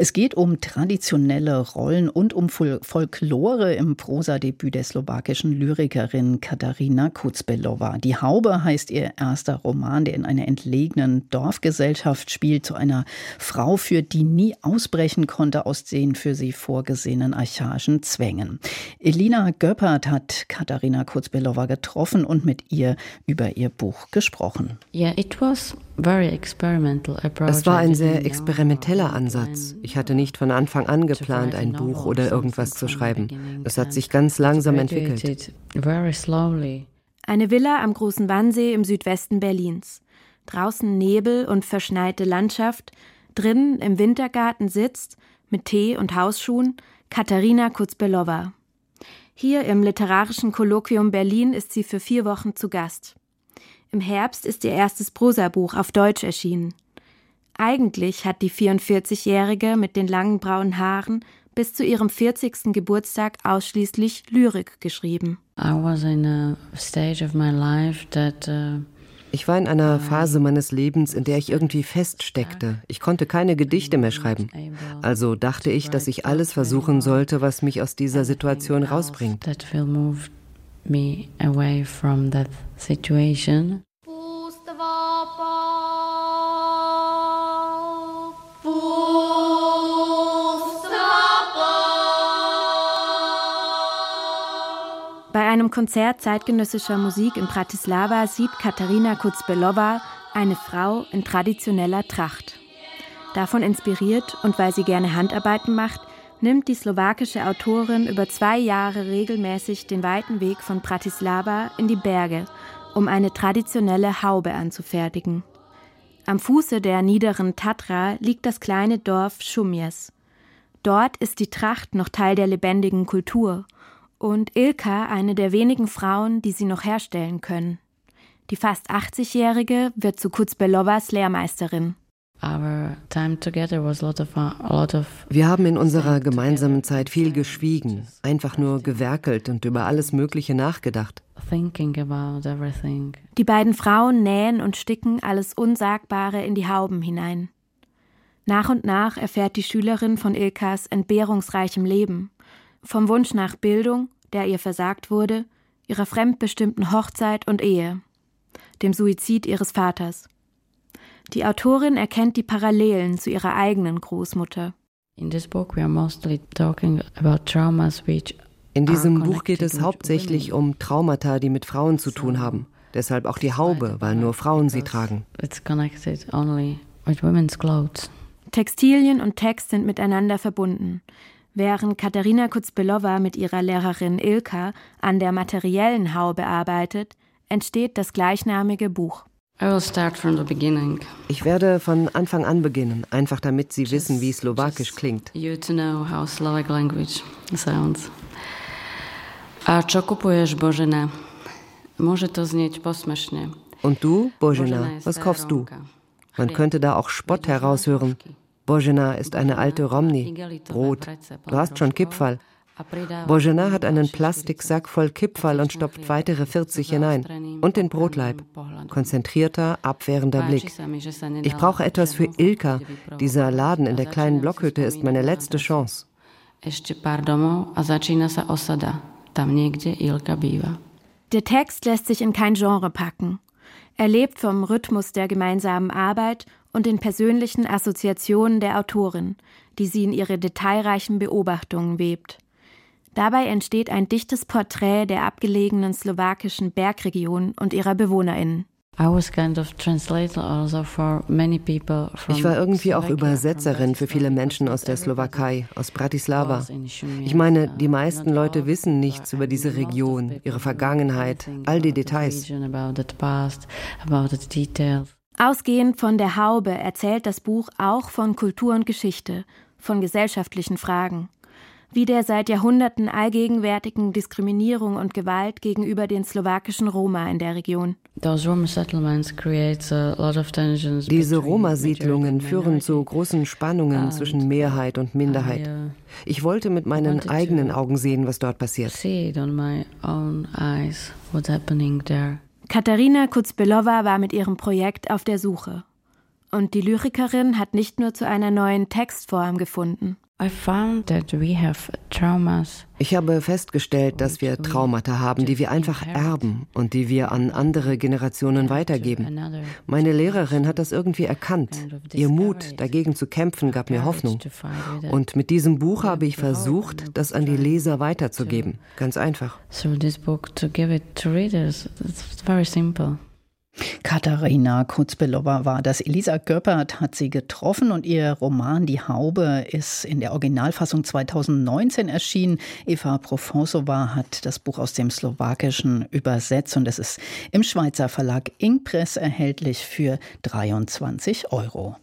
es geht um traditionelle Rollen und um Folklore im Prosadebüt der slowakischen Lyrikerin Katharina Kutzbelowa. Die Haube heißt ihr erster Roman, der in einer entlegenen Dorfgesellschaft spielt, zu einer Frau führt, die nie ausbrechen konnte aus den für sie vorgesehenen archaischen Zwängen. Elina Göppert hat Katharina Kutzbelowa getroffen und mit ihr über ihr Buch gesprochen. Yeah, it was es war ein sehr experimenteller Ansatz. Ich hatte nicht von Anfang an geplant, ein Buch oder irgendwas zu schreiben. Es hat sich ganz langsam entwickelt. Eine Villa am großen Wannsee im Südwesten Berlins. Draußen Nebel und verschneite Landschaft. Drinnen im Wintergarten sitzt, mit Tee und Hausschuhen, Katharina Kutzbelowa. Hier im Literarischen Kolloquium Berlin ist sie für vier Wochen zu Gast. Im Herbst ist ihr erstes Prosabuch auf Deutsch erschienen. Eigentlich hat die 44-Jährige mit den langen braunen Haaren bis zu ihrem 40. Geburtstag ausschließlich Lyrik geschrieben. Uh, ich war in einer Phase meines Lebens, in der ich irgendwie feststeckte. Ich konnte keine Gedichte mehr schreiben. Also dachte ich, dass ich alles versuchen sollte, was mich aus dieser Situation rausbringt Bei einem Konzert zeitgenössischer Musik in Bratislava sieht Katharina Kutzbelowa eine Frau in traditioneller Tracht. Davon inspiriert und weil sie gerne Handarbeiten macht, nimmt die slowakische Autorin über zwei Jahre regelmäßig den weiten Weg von Bratislava in die Berge, um eine traditionelle Haube anzufertigen. Am Fuße der niederen Tatra liegt das kleine Dorf Shumjes. Dort ist die Tracht noch Teil der lebendigen Kultur und Ilka eine der wenigen Frauen, die sie noch herstellen können. Die fast 80-Jährige wird zu Kutzbelowas Lehrmeisterin. Wir haben in unserer gemeinsamen Zeit viel geschwiegen, einfach nur gewerkelt und über alles Mögliche nachgedacht. Die beiden Frauen nähen und sticken alles Unsagbare in die Hauben hinein. Nach und nach erfährt die Schülerin von Ilkas entbehrungsreichem Leben, vom Wunsch nach Bildung, der ihr versagt wurde, ihrer fremdbestimmten Hochzeit und Ehe, dem Suizid ihres Vaters. Die Autorin erkennt die Parallelen zu ihrer eigenen Großmutter. In diesem Buch geht es hauptsächlich um Traumata, die mit Frauen zu tun haben. Deshalb auch die Haube, weil nur Frauen sie tragen. Textilien und Text sind miteinander verbunden. Während Katharina Kutzbelowa mit ihrer Lehrerin Ilka an der materiellen Haube arbeitet, entsteht das gleichnamige Buch. Ich werde von Anfang an beginnen, einfach damit Sie wissen, wie Slowakisch klingt. You to know how Slovak language sounds. A čo kupuješ, Božena? Może to znieť posmešne. Und du, Božena, was kaufst du? Man könnte da auch Spott heraushören. Božena ist eine alte Romni, Brot. Du hast schon Kipfall. Bojana hat einen Plastiksack voll Kipferl und stopft weitere 40 hinein. Und den Brotleib. Konzentrierter, abwehrender Blick. Ich brauche etwas für Ilka. Dieser Laden in der kleinen Blockhütte ist meine letzte Chance. Der Text lässt sich in kein Genre packen. Er lebt vom Rhythmus der gemeinsamen Arbeit und den persönlichen Assoziationen der Autorin, die sie in ihre detailreichen Beobachtungen webt. Dabei entsteht ein dichtes Porträt der abgelegenen slowakischen Bergregion und ihrer BewohnerInnen. Also ich war irgendwie auch Übersetzerin für viele Menschen aus der Slowakei, aus Bratislava. Ich meine, die meisten Leute wissen nichts über diese Region, ihre Vergangenheit, all die Details. Ausgehend von der Haube erzählt das Buch auch von Kultur und Geschichte, von gesellschaftlichen Fragen wie der seit Jahrhunderten allgegenwärtigen Diskriminierung und Gewalt gegenüber den slowakischen Roma in der Region. Diese Roma-Siedlungen führen zu großen Spannungen zwischen Mehrheit und Minderheit. Ich wollte mit meinen eigenen Augen sehen, was dort passiert. Katharina Kutzbelowa war mit ihrem Projekt auf der Suche. Und die Lyrikerin hat nicht nur zu einer neuen Textform gefunden. Ich habe festgestellt, dass wir Traumata haben, die wir einfach erben und die wir an andere Generationen weitergeben. Meine Lehrerin hat das irgendwie erkannt. Ihr Mut, dagegen zu kämpfen, gab mir Hoffnung. Und mit diesem Buch habe ich versucht, das an die Leser weiterzugeben. Ganz einfach. Katharina Kutzbelowa war das. Elisa Göppert hat sie getroffen und ihr Roman Die Haube ist in der Originalfassung 2019 erschienen. Eva Profonsova hat das Buch aus dem Slowakischen übersetzt und es ist im Schweizer Verlag Ingpress erhältlich für 23 Euro.